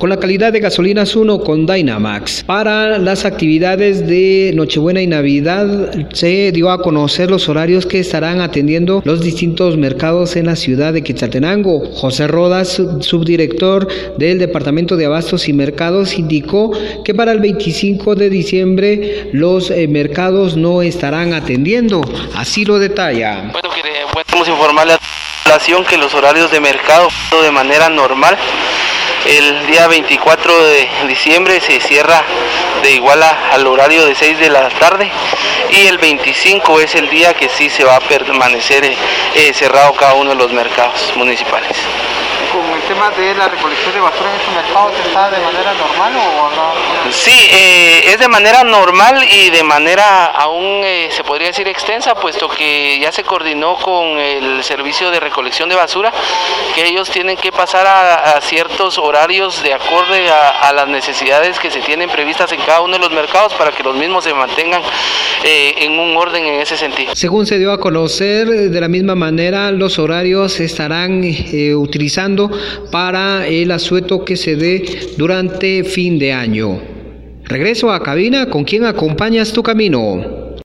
con la calidad de gasolinas 1 con Dynamax. Para las actividades de Nochebuena y Navidad se dio a conocer los horarios que estarán atendiendo los distintos mercados en la ciudad de Quetzaltenango. José Rodas, subdirector del Departamento de Abastos y Mercados, indicó que para el 25 de diciembre los eh, mercados no estarán atendiendo. Así lo detalla. Bueno, queremos informarle a la población que los horarios de mercado de manera normal el día 24 de diciembre se cierra de igual al horario de 6 de la tarde y el 25 es el día que sí se va a permanecer eh, cerrado cada uno de los mercados municipales tema de la recolección de basura en estos mercados está de manera normal o no? Sí, eh, es de manera normal y de manera aún eh, se podría decir extensa, puesto que ya se coordinó con el servicio de recolección de basura, que ellos tienen que pasar a, ciertos horarios de acorde a, las necesidades que se tienen previstas en cada uno de los mercados para que los mismos se mantengan eh, en un orden en ese sentido. Según se dio a conocer, de la misma manera los horarios se estarán utilizando para el asueto que se dé durante fin de año. Regreso a cabina con quien acompañas tu camino.